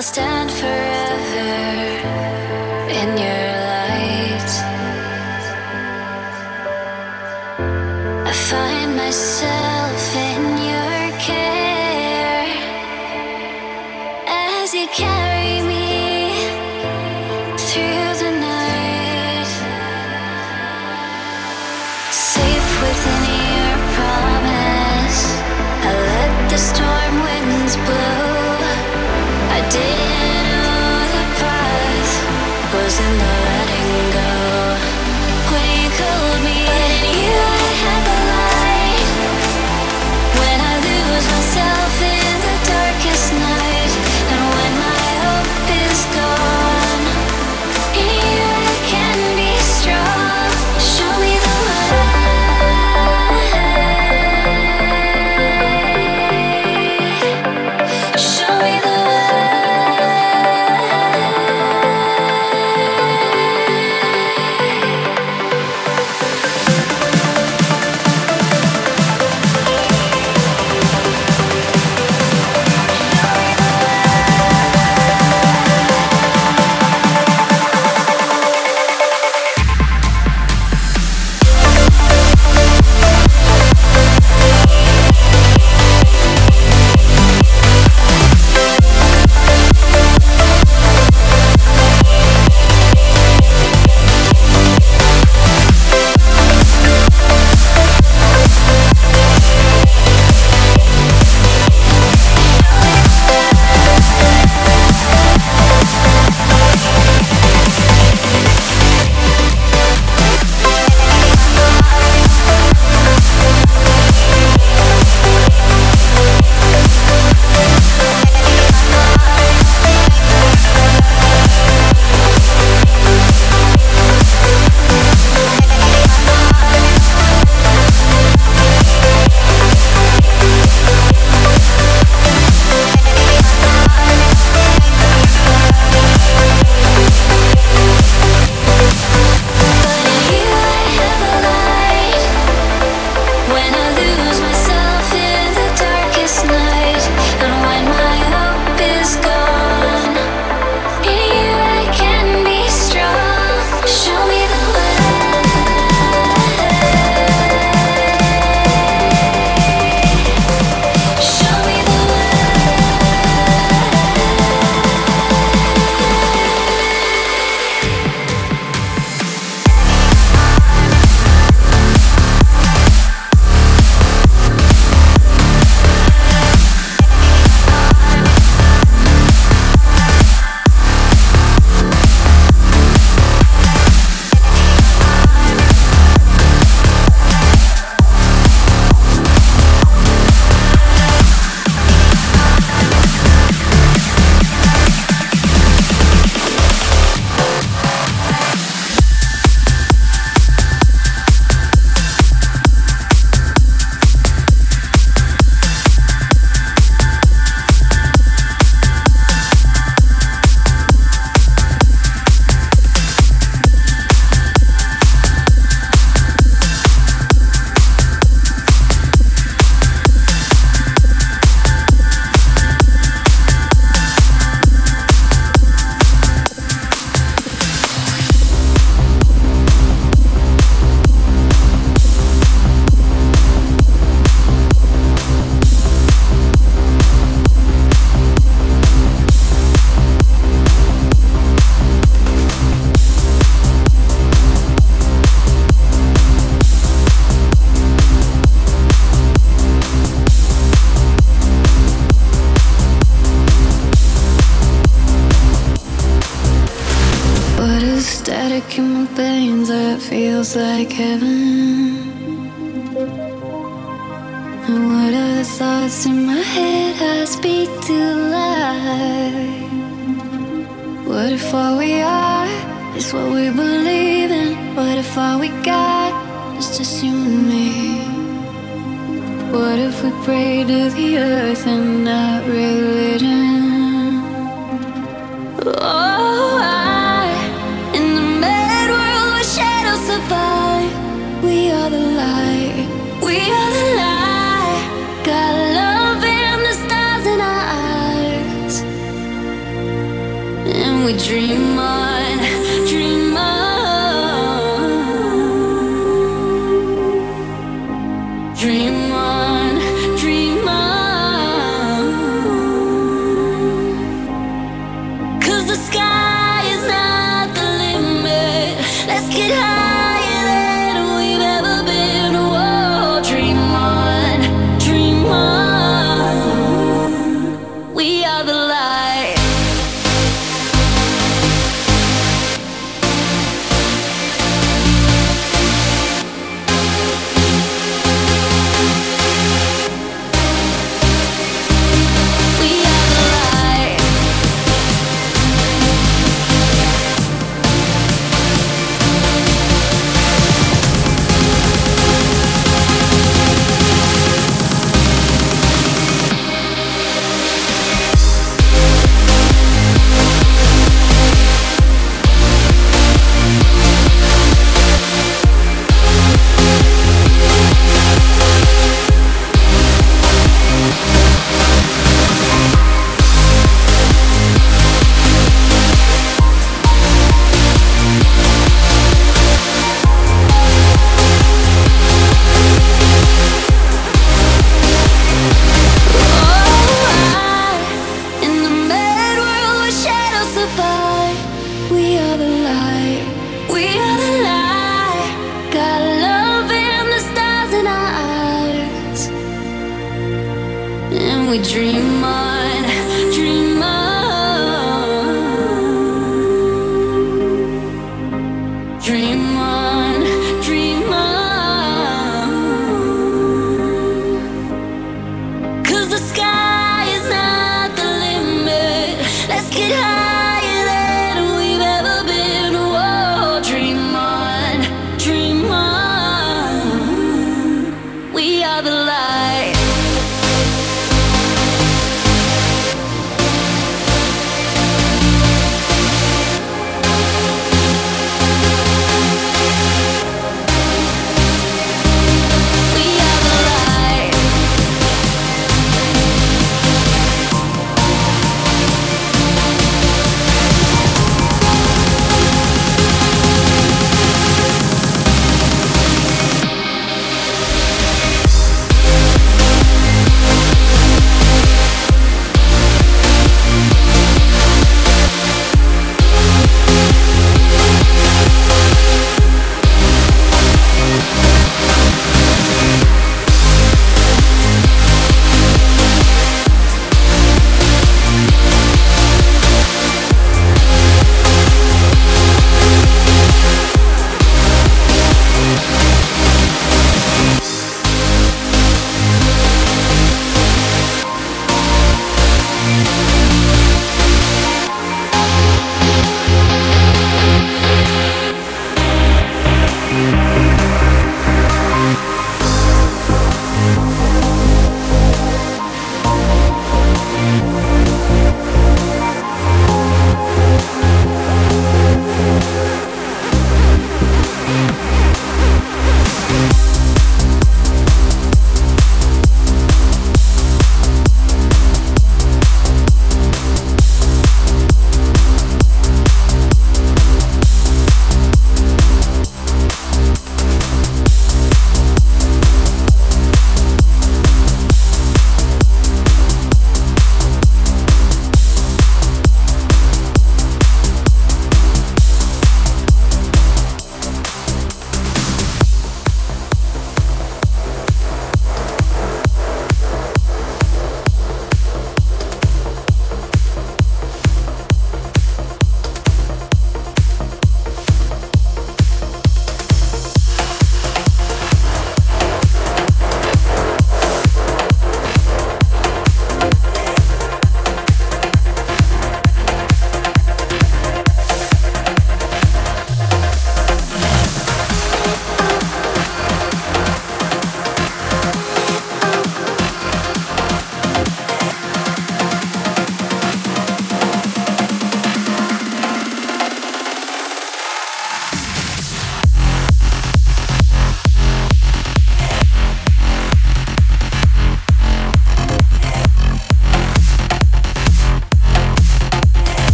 I find myself in your care.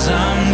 Cause